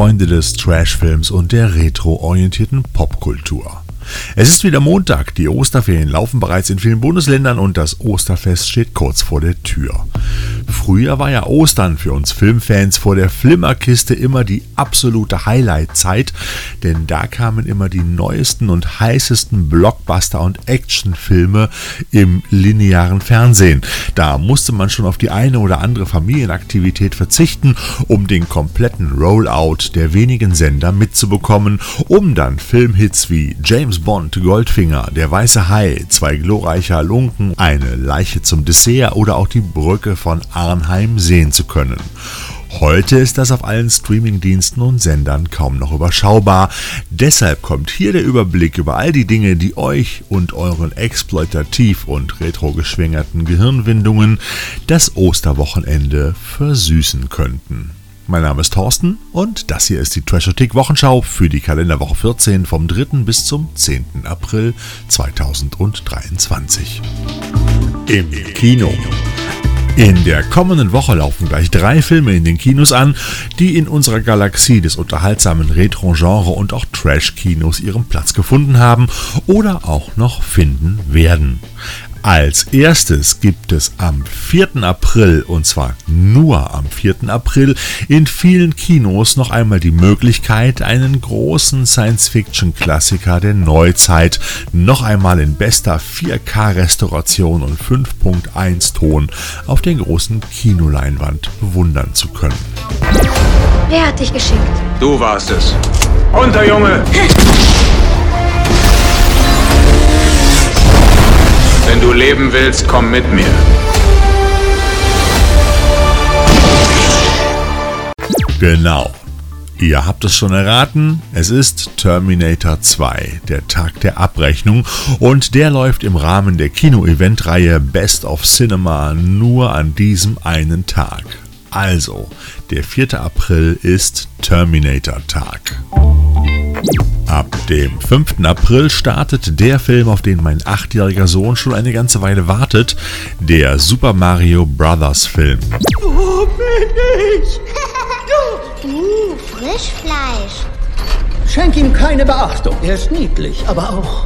Freunde des Trashfilms und der retroorientierten Popkultur. Es ist wieder Montag, die Osterferien laufen bereits in vielen Bundesländern und das Osterfest steht kurz vor der Tür. Früher war ja Ostern für uns Filmfans vor der Flimmerkiste immer die absolute Highlight-Zeit, denn da kamen immer die neuesten und heißesten Blockbuster- und Actionfilme im linearen Fernsehen. Da musste man schon auf die eine oder andere Familienaktivität verzichten, um den kompletten Rollout der wenigen Sender mitzubekommen, um dann Filmhits wie James Bond, Goldfinger, Der Weiße Hai, Zwei glorreiche Halunken, Eine Leiche zum Dessert oder auch die Brücke von Arnheim sehen zu können. Heute ist das auf allen Streamingdiensten und Sendern kaum noch überschaubar. Deshalb kommt hier der Überblick über all die Dinge, die euch und euren exploitativ und retrogeschwängerten Gehirnwindungen das Osterwochenende versüßen könnten. Mein Name ist Thorsten und das hier ist die Trashotik Wochenschau für die Kalenderwoche 14 vom 3. bis zum 10. April 2023. Im Kino. In der kommenden Woche laufen gleich drei Filme in den Kinos an, die in unserer Galaxie des unterhaltsamen Retro-Genre und auch Trash-Kinos ihren Platz gefunden haben oder auch noch finden werden. Als erstes gibt es am 4. April, und zwar nur am 4. April, in vielen Kinos noch einmal die Möglichkeit, einen großen Science-Fiction-Klassiker der Neuzeit noch einmal in bester 4K-Restauration und 5.1-Ton auf der großen Kinoleinwand bewundern zu können. Wer hat dich geschickt? Du warst es. Runter, Junge! Wenn du leben willst, komm mit mir. Genau. Ihr habt es schon erraten, es ist Terminator 2, der Tag der Abrechnung, und der läuft im Rahmen der Kino-Event-Reihe Best of Cinema nur an diesem einen Tag. Also, der 4. April ist Terminator-Tag. Ab dem 5. April startet der Film, auf den mein achtjähriger Sohn schon eine ganze Weile wartet, der Super Mario Bros. Film. Wo bin ich? Uh, Frischfleisch. Schenk ihm keine Beachtung. Er ist niedlich, aber auch.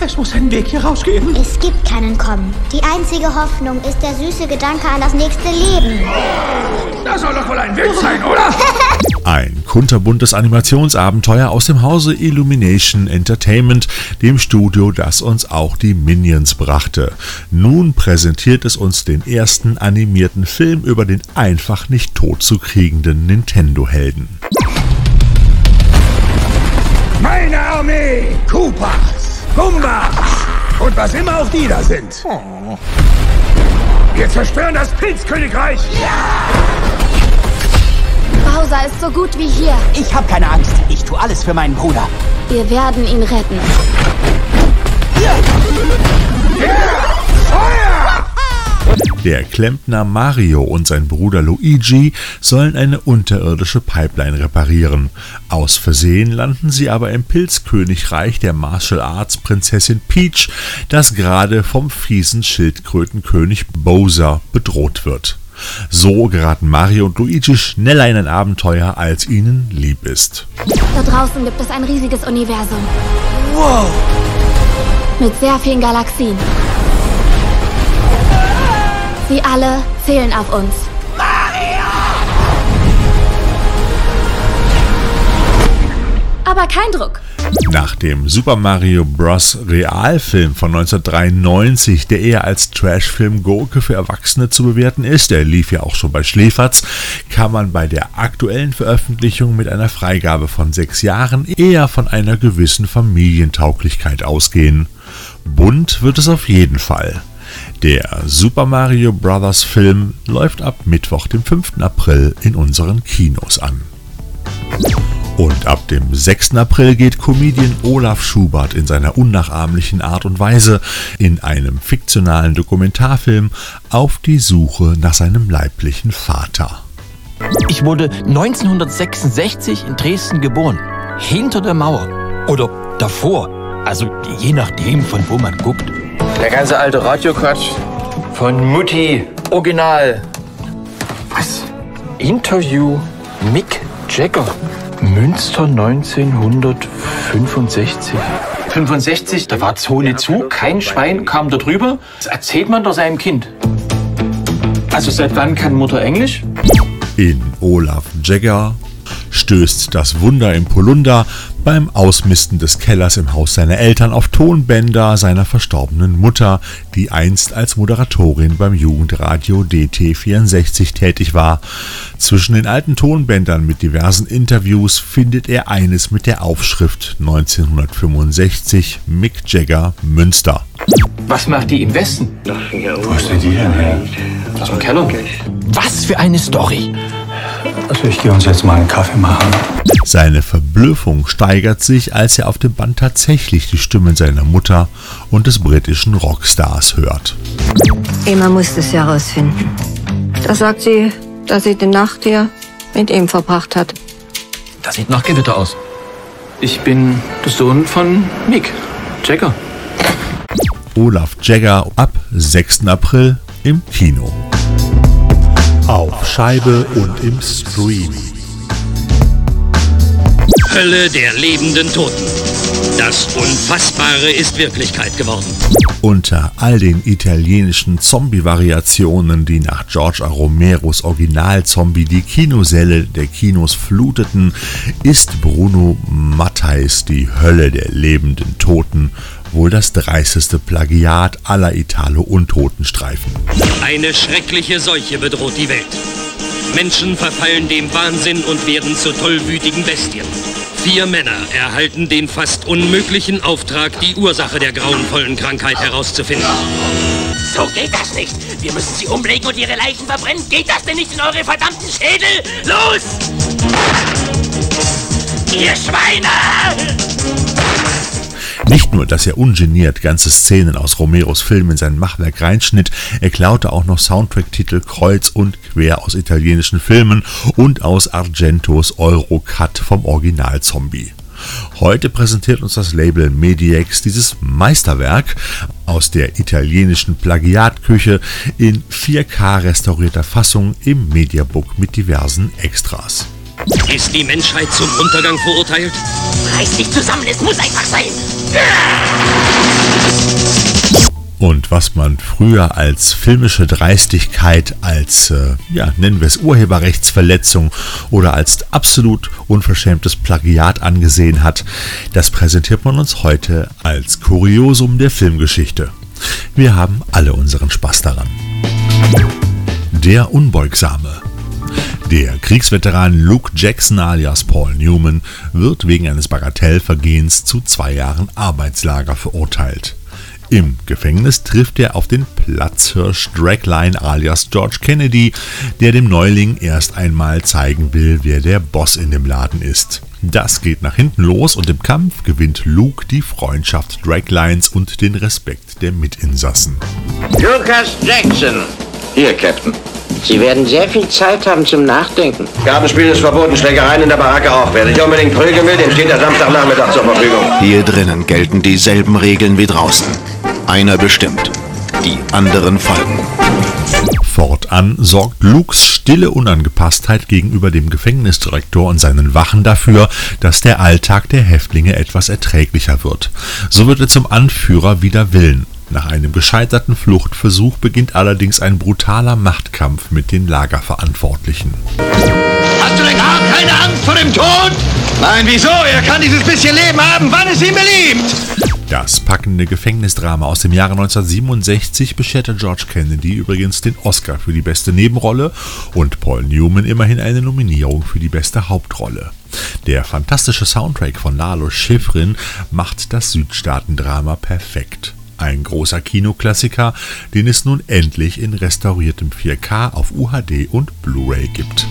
Es muss einen Weg hier rausgeben. Es gibt keinen Kommen. Die einzige Hoffnung ist der süße Gedanke an das nächste Leben. Das soll doch wohl ein Witz sein, oder? Ein kunterbuntes Animationsabenteuer aus dem Hause Illumination Entertainment, dem Studio, das uns auch die Minions brachte. Nun präsentiert es uns den ersten animierten Film über den einfach nicht tot zu kriegenden Nintendo-Helden. Meine Armee! Koopas, Gumbas und was immer auch die da sind. Wir zerstören das Pilzkönigreich! Bowser ist so gut wie hier. Ich hab keine Angst. Ich tue alles für meinen Bruder. Wir werden ihn retten. Der Klempner Mario und sein Bruder Luigi sollen eine unterirdische Pipeline reparieren. Aus Versehen landen sie aber im Pilzkönigreich der Martial Arts Prinzessin Peach, das gerade vom fiesen Schildkrötenkönig Bowser bedroht wird. So geraten Mario und Luigi schneller in ein Abenteuer, als ihnen lieb ist. Da draußen gibt es ein riesiges Universum. Wow. Mit sehr vielen Galaxien. Sie alle zählen auf uns. Aber kein Druck. Nach dem Super Mario Bros. Realfilm von 1993, der eher als Trashfilm Gurke für Erwachsene zu bewerten ist, der lief ja auch schon bei Schläferz, kann man bei der aktuellen Veröffentlichung mit einer Freigabe von sechs Jahren eher von einer gewissen Familientauglichkeit ausgehen. Bunt wird es auf jeden Fall. Der Super Mario Bros. Film läuft ab Mittwoch, dem 5. April in unseren Kinos an. Und ab dem 6. April geht Comedian Olaf Schubert in seiner unnachahmlichen Art und Weise in einem fiktionalen Dokumentarfilm auf die Suche nach seinem leiblichen Vater. Ich wurde 1966 in Dresden geboren. Hinter der Mauer. Oder davor. Also je nachdem, von wo man guckt. Der ganze alte Radioquatsch von Mutti. Original. Was? Interview Mick Jagger. Münster 1965. 65, da war Zone zu, kein Schwein kam da drüber. Das erzählt man doch seinem Kind. Also seit wann kann Mutter Englisch? In Olaf Jagger stößt das Wunder im Polunder beim Ausmisten des Kellers im Haus seiner Eltern auf Tonbänder seiner verstorbenen Mutter, die einst als Moderatorin beim Jugendradio DT64 tätig war. Zwischen den alten Tonbändern mit diversen Interviews findet er eines mit der Aufschrift 1965 Mick Jagger Münster. Was macht die im Westen? Wo ist denn die denn her? Aus dem Keller. Was für eine Story. Also ich gehe uns jetzt mal einen Kaffee machen. Seine Verblüffung steigert sich, als er auf dem Band tatsächlich die Stimmen seiner Mutter und des britischen Rockstars hört. Emma muss es herausfinden. Da sagt sie, dass sie die Nacht hier mit ihm verbracht hat. Das sieht nach Gewitter aus. Ich bin der Sohn von Mick Jagger. Olaf Jagger ab 6. April im Kino. Auf Scheibe und im Stream. Hölle der lebenden Toten. Das Unfassbare ist Wirklichkeit geworden. Unter all den italienischen Zombie-Variationen, die nach George A. Romeros Original-Zombie die Kinosäle der Kinos fluteten, ist Bruno Matthijs Die Hölle der lebenden Toten wohl das dreisteste Plagiat aller Italo-Untotenstreifen. Eine schreckliche Seuche bedroht die Welt. Menschen verfallen dem Wahnsinn und werden zu tollwütigen Bestien. Vier Männer erhalten den fast unmöglichen Auftrag, die Ursache der grauenvollen Krankheit herauszufinden. So geht das nicht. Wir müssen sie umlegen und ihre Leichen verbrennen. Geht das denn nicht in eure verdammten Schädel? Los! Ihr Schweine! Nicht nur, dass er ungeniert ganze Szenen aus Romeros Film in sein Machwerk reinschnitt, er klaute auch noch Soundtrack-Titel kreuz und quer aus italienischen Filmen und aus Argentos Eurocut vom Original Zombie. Heute präsentiert uns das Label Mediex dieses Meisterwerk aus der italienischen Plagiatküche in 4K restaurierter Fassung im Mediabook mit diversen Extras. Ist die Menschheit zum Untergang verurteilt? Reiß dich zusammen, es muss einfach sein. Und was man früher als filmische Dreistigkeit, als, äh, ja, nennen wir es Urheberrechtsverletzung oder als absolut unverschämtes Plagiat angesehen hat, das präsentiert man uns heute als Kuriosum der Filmgeschichte. Wir haben alle unseren Spaß daran. Der Unbeugsame. Der Kriegsveteran Luke Jackson alias Paul Newman wird wegen eines Bagatellvergehens zu zwei Jahren Arbeitslager verurteilt. Im Gefängnis trifft er auf den Platzhirsch Dragline alias George Kennedy, der dem Neuling erst einmal zeigen will, wer der Boss in dem Laden ist. Das geht nach hinten los und im Kampf gewinnt Luke die Freundschaft Draglines und den Respekt der Mitinsassen. Lucas Jackson. Hier, Captain. Sie werden sehr viel Zeit haben zum Nachdenken. Gartenspiel ist verboten, Schlägereien in der Baracke auch. Wer sich unbedingt prügeln will, dem steht der Samstagnachmittag zur Verfügung. Hier drinnen gelten dieselben Regeln wie draußen. Einer bestimmt, die anderen folgen. Fortan sorgt Lukes stille Unangepasstheit gegenüber dem Gefängnisdirektor und seinen Wachen dafür, dass der Alltag der Häftlinge etwas erträglicher wird. So wird er zum Anführer wider Willen. Nach einem gescheiterten Fluchtversuch beginnt allerdings ein brutaler Machtkampf mit den Lagerverantwortlichen. Hast du denn gar keine Angst vor dem Tod? Nein, wieso? Er kann dieses bisschen Leben haben, wann es ihm beliebt. Das packende Gefängnisdrama aus dem Jahre 1967 bescherte George Kennedy übrigens den Oscar für die beste Nebenrolle und Paul Newman immerhin eine Nominierung für die beste Hauptrolle. Der fantastische Soundtrack von Lalo Schifrin macht das Südstaatendrama perfekt. Ein großer Kinoklassiker, den es nun endlich in restauriertem 4K auf UHD und Blu-ray gibt.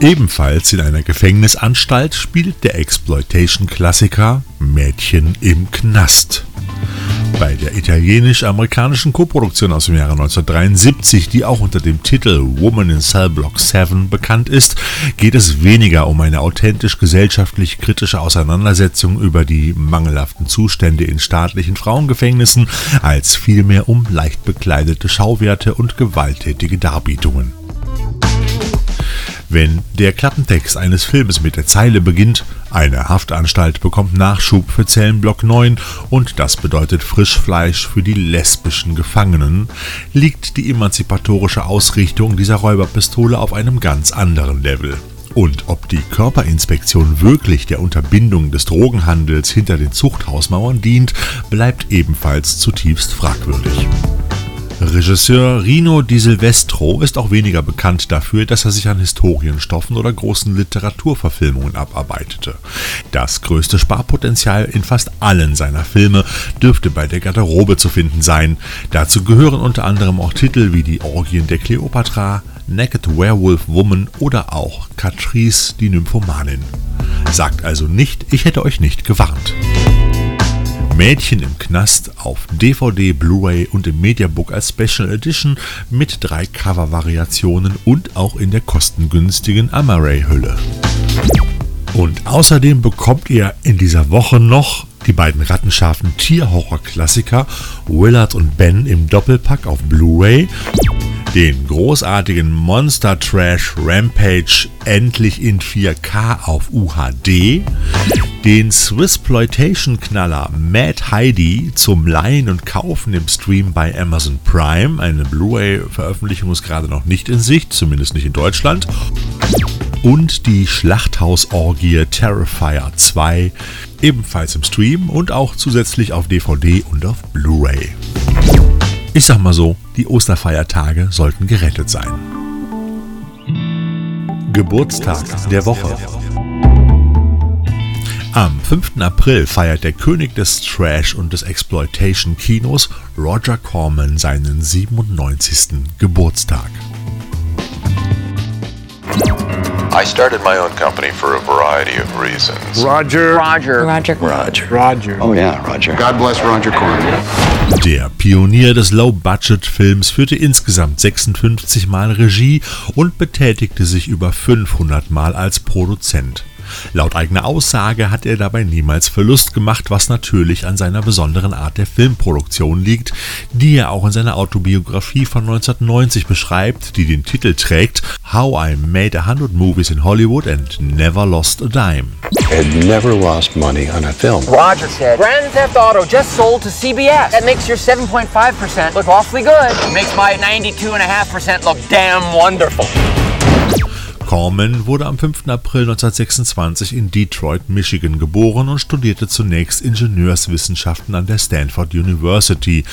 Ebenfalls in einer Gefängnisanstalt spielt der Exploitation-Klassiker Mädchen im Knast. Bei der italienisch-amerikanischen Koproduktion aus dem Jahre 1973, die auch unter dem Titel Woman in Cell Block 7 bekannt ist, geht es weniger um eine authentisch gesellschaftlich kritische Auseinandersetzung über die mangelhaften Zustände in staatlichen Frauengefängnissen, als vielmehr um leicht bekleidete Schauwerte und gewalttätige Darbietungen. Wenn der Klappentext eines Filmes mit der Zeile beginnt, eine Haftanstalt bekommt Nachschub für Zellenblock 9 und das bedeutet Frischfleisch für die lesbischen Gefangenen, liegt die emanzipatorische Ausrichtung dieser Räuberpistole auf einem ganz anderen Level. Und ob die Körperinspektion wirklich der Unterbindung des Drogenhandels hinter den Zuchthausmauern dient, bleibt ebenfalls zutiefst fragwürdig. Regisseur Rino Di Silvestro ist auch weniger bekannt dafür, dass er sich an Historienstoffen oder großen Literaturverfilmungen abarbeitete. Das größte Sparpotenzial in fast allen seiner Filme dürfte bei der Garderobe zu finden sein. Dazu gehören unter anderem auch Titel wie Die Orgien der Kleopatra, Naked Werewolf Woman oder auch Catrice die Nymphomanin. Sagt also nicht, ich hätte euch nicht gewarnt. Mädchen im Knast auf DVD, Blu-ray und im Mediabook als Special Edition mit drei Cover-Variationen und auch in der kostengünstigen Amaray-Hülle. Und außerdem bekommt ihr in dieser Woche noch die beiden rattenscharfen Tierhorror-Klassiker Willard und Ben im Doppelpack auf Blu-ray den großartigen Monster Trash Rampage endlich in 4K auf UHD, den Swissploitation Knaller Mad Heidi zum Leihen und Kaufen im Stream bei Amazon Prime. Eine Blu-ray-Veröffentlichung ist gerade noch nicht in Sicht, zumindest nicht in Deutschland. Und die Schlachthausorgie Terrifier 2, ebenfalls im Stream und auch zusätzlich auf DVD und auf Blu-ray. Ich sag mal so, die Osterfeiertage sollten gerettet sein. Geburtstag der Woche. Am 5. April feiert der König des Trash und des Exploitation Kinos Roger Corman seinen 97. Geburtstag. I started my own company for a variety of reasons. Roger. Roger. Roger. Roger. Roger. Oh yeah, Roger. God bless Roger Corman. Der Pionier des Low-Budget-Films führte insgesamt 56 Mal Regie und betätigte sich über 500 Mal als Produzent. Laut eigener Aussage hat er dabei niemals Verlust gemacht, was natürlich an seiner besonderen Art der Filmproduktion liegt, die er auch in seiner Autobiografie von 1990 beschreibt, die den Titel trägt How I Made a Hundred Movies in Hollywood and Never Lost a Dime. Had never lost money on a film. Roger said, Grand Theft Auto just sold to CBS. That makes your 7.5% look awfully good. Makes my 92.5% look damn wonderful. Corman wurde am 5. April 1926 in Detroit, Michigan geboren und studierte zunächst Ingenieurswissenschaften an der Stanford University.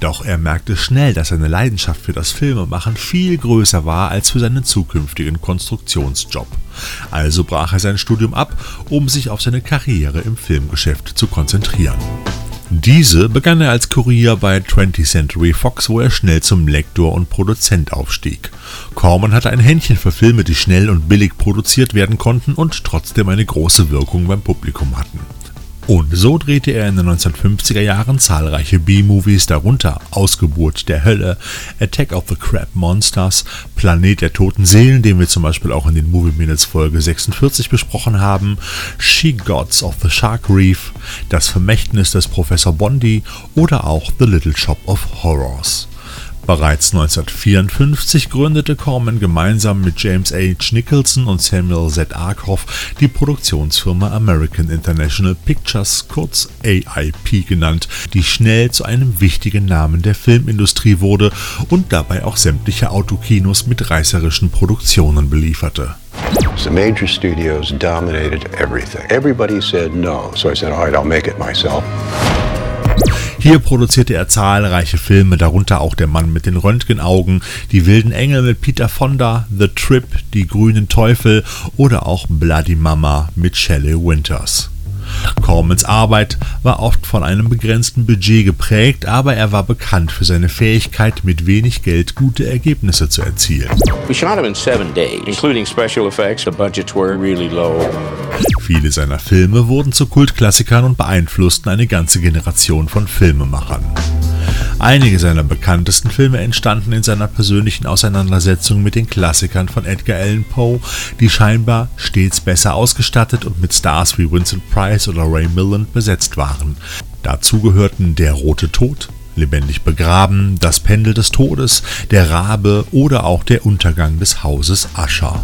Doch er merkte schnell, dass seine Leidenschaft für das Filmemachen viel größer war als für seinen zukünftigen Konstruktionsjob. Also brach er sein Studium ab, um sich auf seine Karriere im Filmgeschäft zu konzentrieren. Diese begann er als Kurier bei 20th Century Fox, wo er schnell zum Lektor und Produzent aufstieg. Corman hatte ein Händchen für Filme, die schnell und billig produziert werden konnten und trotzdem eine große Wirkung beim Publikum hatten. Und so drehte er in den 1950er Jahren zahlreiche B-Movies, darunter Ausgeburt der Hölle, Attack of the Crab Monsters, Planet der toten Seelen, den wir zum Beispiel auch in den Movie Minutes Folge 46 besprochen haben, She Gods of the Shark Reef, Das Vermächtnis des Professor Bondi oder auch The Little Shop of Horrors. Bereits 1954 gründete Corman gemeinsam mit James H. Nicholson und Samuel Z. Arkoff die Produktionsfirma American International Pictures, kurz AIP genannt, die schnell zu einem wichtigen Namen der Filmindustrie wurde und dabei auch sämtliche Autokinos mit reißerischen Produktionen belieferte. The major studios dominated everything. Everybody said no, so I said, all right, I'll make it myself. Hier produzierte er zahlreiche Filme, darunter auch Der Mann mit den Röntgenaugen, Die wilden Engel mit Peter Fonda, The Trip, Die grünen Teufel oder auch Bloody Mama mit Shelley Winters. Cormans Arbeit war oft von einem begrenzten Budget geprägt, aber er war bekannt für seine Fähigkeit, mit wenig Geld gute Ergebnisse zu erzielen. Viele seiner Filme wurden zu Kultklassikern und beeinflussten eine ganze Generation von Filmemachern. Einige seiner bekanntesten Filme entstanden in seiner persönlichen Auseinandersetzung mit den Klassikern von Edgar Allan Poe, die scheinbar stets besser ausgestattet und mit Stars wie Vincent Price oder Ray Milland besetzt waren. Dazu gehörten Der rote Tod, Lebendig begraben, Das Pendel des Todes, Der Rabe oder auch Der Untergang des Hauses Usher.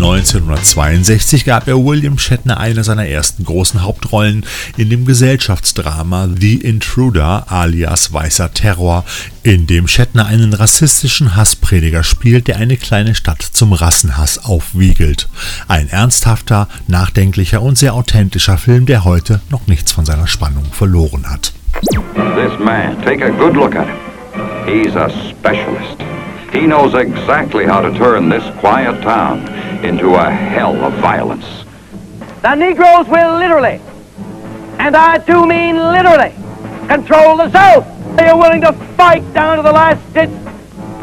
1962 gab er William Shatner eine seiner ersten großen Hauptrollen in dem Gesellschaftsdrama The Intruder alias Weißer Terror, in dem Shatner einen rassistischen Hassprediger spielt, der eine kleine Stadt zum Rassenhass aufwiegelt. Ein ernsthafter, nachdenklicher und sehr authentischer Film, der heute noch nichts von seiner Spannung verloren hat. This man, take a good look at him. He's a specialist. He knows exactly how to turn this quiet town into a hell of violence. The Negroes will literally, and I do mean literally, control the South. They are willing to fight down to the last ditch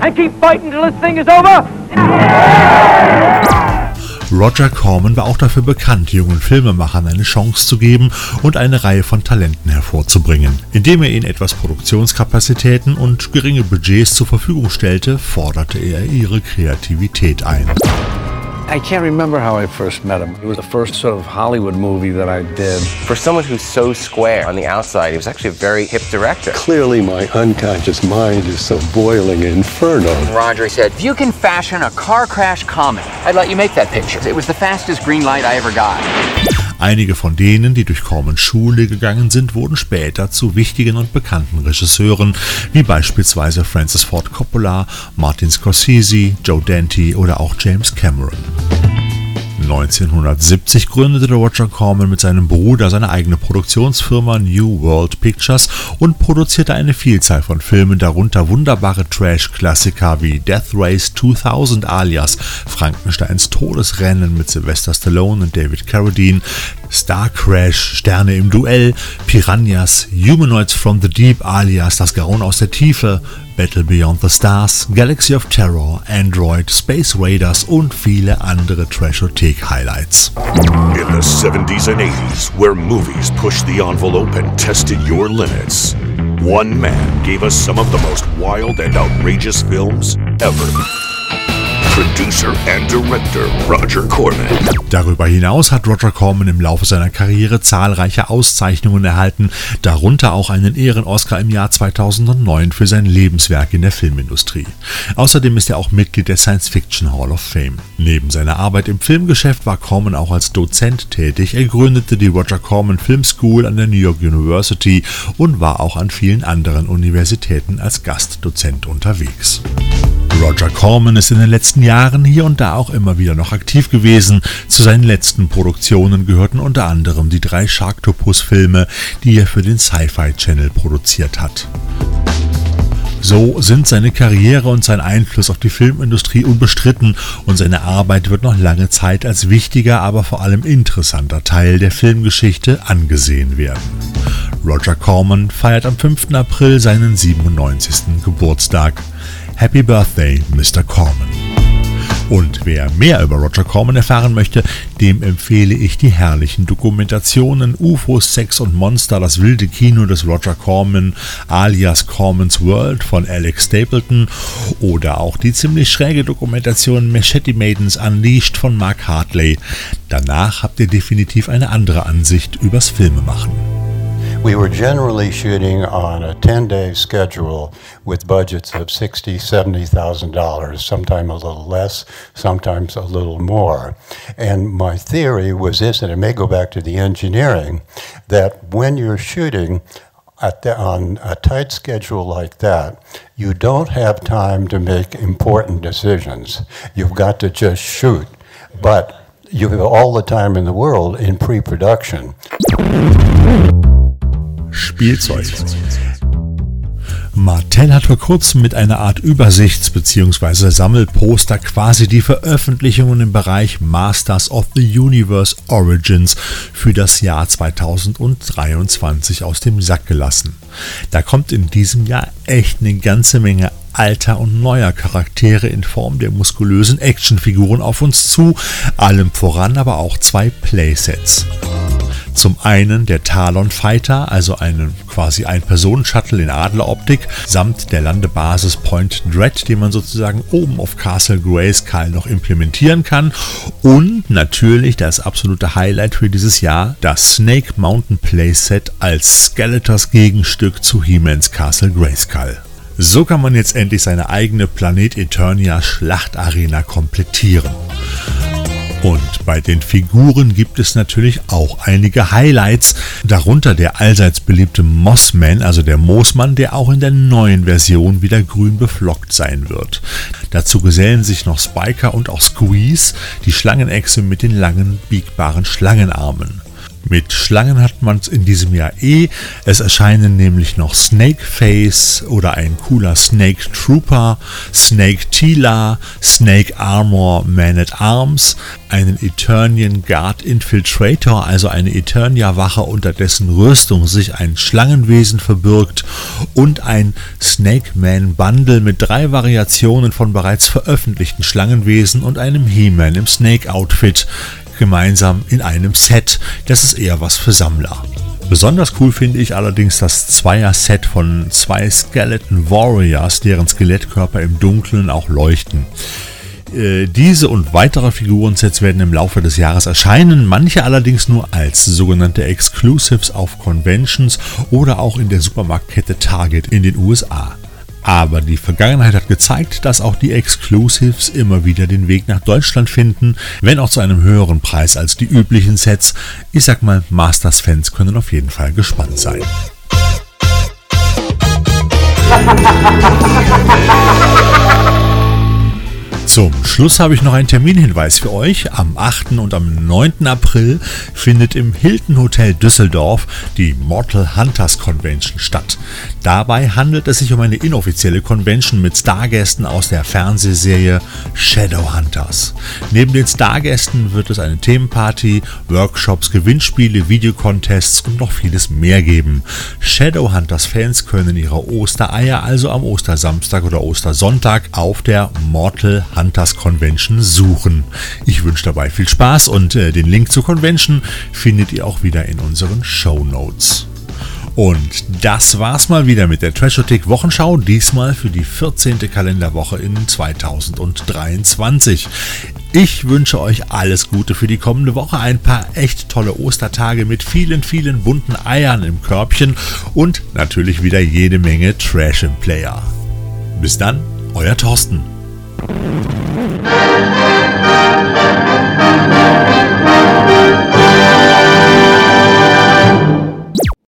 and keep fighting till this thing is over. Roger Corman war auch dafür bekannt, jungen Filmemachern eine Chance zu geben und eine Reihe von Talenten hervorzubringen. Indem er ihnen etwas Produktionskapazitäten und geringe Budgets zur Verfügung stellte, forderte er ihre Kreativität ein. I can't remember how I first met him. It was the first sort of Hollywood movie that I did. For someone who's so square on the outside, he was actually a very hip director. Clearly, my unconscious mind is so boiling inferno. Roger said, if you can fashion a car crash comic, I'd let you make that picture. It was the fastest green light I ever got. Einige von denen, die durch Cormans Schule gegangen sind, wurden später zu wichtigen und bekannten Regisseuren, wie beispielsweise Francis Ford Coppola, Martin Scorsese, Joe Dante oder auch James Cameron. 1970 gründete Roger Corman mit seinem Bruder seine eigene Produktionsfirma New World Pictures und produzierte eine Vielzahl von Filmen, darunter wunderbare Trash-Klassiker wie Death Race 2000 alias Frankensteins Todesrennen mit Sylvester Stallone und David Carradine, Star Crash, Sterne im Duell, Piranhas, Humanoids from the Deep alias Das Grauen aus der Tiefe, Battle Beyond the Stars, Galaxy of Terror, Android, Space Raiders und viele andere Trashothek-Highlights. In the 70s and 80s, where movies pushed the envelope and tested your limits, one man gave us some of the most wild and outrageous films ever. Producer and Director Roger Corman. Darüber hinaus hat Roger Corman im Laufe seiner Karriere zahlreiche Auszeichnungen erhalten, darunter auch einen Ehren-Oscar im Jahr 2009 für sein Lebenswerk in der Filmindustrie. Außerdem ist er auch Mitglied der Science Fiction Hall of Fame. Neben seiner Arbeit im Filmgeschäft war Corman auch als Dozent tätig. Er gründete die Roger Corman Film School an der New York University und war auch an vielen anderen Universitäten als Gastdozent unterwegs. Roger Corman ist in den letzten Jahren hier und da auch immer wieder noch aktiv gewesen. Zu seinen letzten Produktionen gehörten unter anderem die drei Sharktopus-Filme, die er für den Sci-Fi Channel produziert hat. So sind seine Karriere und sein Einfluss auf die Filmindustrie unbestritten und seine Arbeit wird noch lange Zeit als wichtiger, aber vor allem interessanter Teil der Filmgeschichte angesehen werden. Roger Corman feiert am 5. April seinen 97. Geburtstag. Happy Birthday, Mr. Corman. Und wer mehr über Roger Corman erfahren möchte, dem empfehle ich die herrlichen Dokumentationen UFOs, Sex und Monster, das wilde Kino des Roger Corman alias Cormans World von Alex Stapleton oder auch die ziemlich schräge Dokumentation Machete Maidens Unleashed von Mark Hartley. Danach habt ihr definitiv eine andere Ansicht übers Filmemachen. We were generally shooting on a 10-day schedule with budgets of sixty, seventy thousand dollars, sometimes a little less, sometimes a little more. And my theory was this, and it may go back to the engineering, that when you're shooting the, on a tight schedule like that, you don't have time to make important decisions. You've got to just shoot. But you have all the time in the world in pre-production. Spielzeug. Mattel hat vor kurzem mit einer Art Übersichts- bzw. Sammelposter quasi die Veröffentlichungen im Bereich Masters of the Universe Origins für das Jahr 2023 aus dem Sack gelassen. Da kommt in diesem Jahr echt eine ganze Menge alter und neuer Charaktere in Form der muskulösen Actionfiguren auf uns zu, allem voran aber auch zwei Playsets. Zum einen der Talon Fighter, also einen quasi Ein-Personen-Shuttle in Adleroptik, samt der Landebasis Point Dread, den man sozusagen oben auf Castle Grayskull noch implementieren kann. Und natürlich das absolute Highlight für dieses Jahr, das Snake Mountain Playset als Skeletors Gegenstück zu He-Mans Castle Grayskull. So kann man jetzt endlich seine eigene Planet Eternia Schlachtarena komplettieren. Und bei den Figuren gibt es natürlich auch einige Highlights, darunter der allseits beliebte Mossman, also der Moosmann, der auch in der neuen Version wieder grün beflockt sein wird. Dazu gesellen sich noch Spiker und auch Squeeze, die Schlangenechse mit den langen, biegbaren Schlangenarmen. Mit Schlangen hat man es in diesem Jahr eh. Es erscheinen nämlich noch Snake Face oder ein cooler Snake Trooper, Snake Tila, Snake Armor Man at Arms, einen Eternian Guard Infiltrator, also eine Eternia-Wache, unter dessen Rüstung sich ein Schlangenwesen verbirgt und ein Snake Man Bundle mit drei Variationen von bereits veröffentlichten Schlangenwesen und einem He-Man im Snake Outfit gemeinsam in einem Set. Das ist eher was für Sammler. Besonders cool finde ich allerdings das Zweier-Set von zwei Skeleton Warriors, deren Skelettkörper im Dunkeln auch leuchten. Äh, diese und weitere Figurensets werden im Laufe des Jahres erscheinen, manche allerdings nur als sogenannte Exclusives auf Conventions oder auch in der Supermarktkette Target in den USA. Aber die Vergangenheit hat gezeigt, dass auch die Exclusives immer wieder den Weg nach Deutschland finden, wenn auch zu einem höheren Preis als die üblichen Sets. Ich sag mal, Masters-Fans können auf jeden Fall gespannt sein. Zum Schluss habe ich noch einen Terminhinweis für euch. Am 8. und am 9. April findet im Hilton Hotel Düsseldorf die Mortal Hunters Convention statt. Dabei handelt es sich um eine inoffizielle Convention mit Stargästen aus der Fernsehserie Shadowhunters. Neben den Stargästen wird es eine Themenparty, Workshops, Gewinnspiele, Videocontests und noch vieles mehr geben. Shadowhunters-Fans können ihre Ostereier also am Ostersamstag oder Ostersonntag auf der Mortal Hunters Hunters Convention suchen. Ich wünsche dabei viel Spaß und äh, den Link zur Convention findet ihr auch wieder in unseren Show Notes. Und das war's mal wieder mit der Trashotik Wochenschau, diesmal für die 14. Kalenderwoche in 2023. Ich wünsche euch alles Gute für die kommende Woche, ein paar echt tolle Ostertage mit vielen, vielen bunten Eiern im Körbchen und natürlich wieder jede Menge Trash im Player. Bis dann, euer Thorsten. Música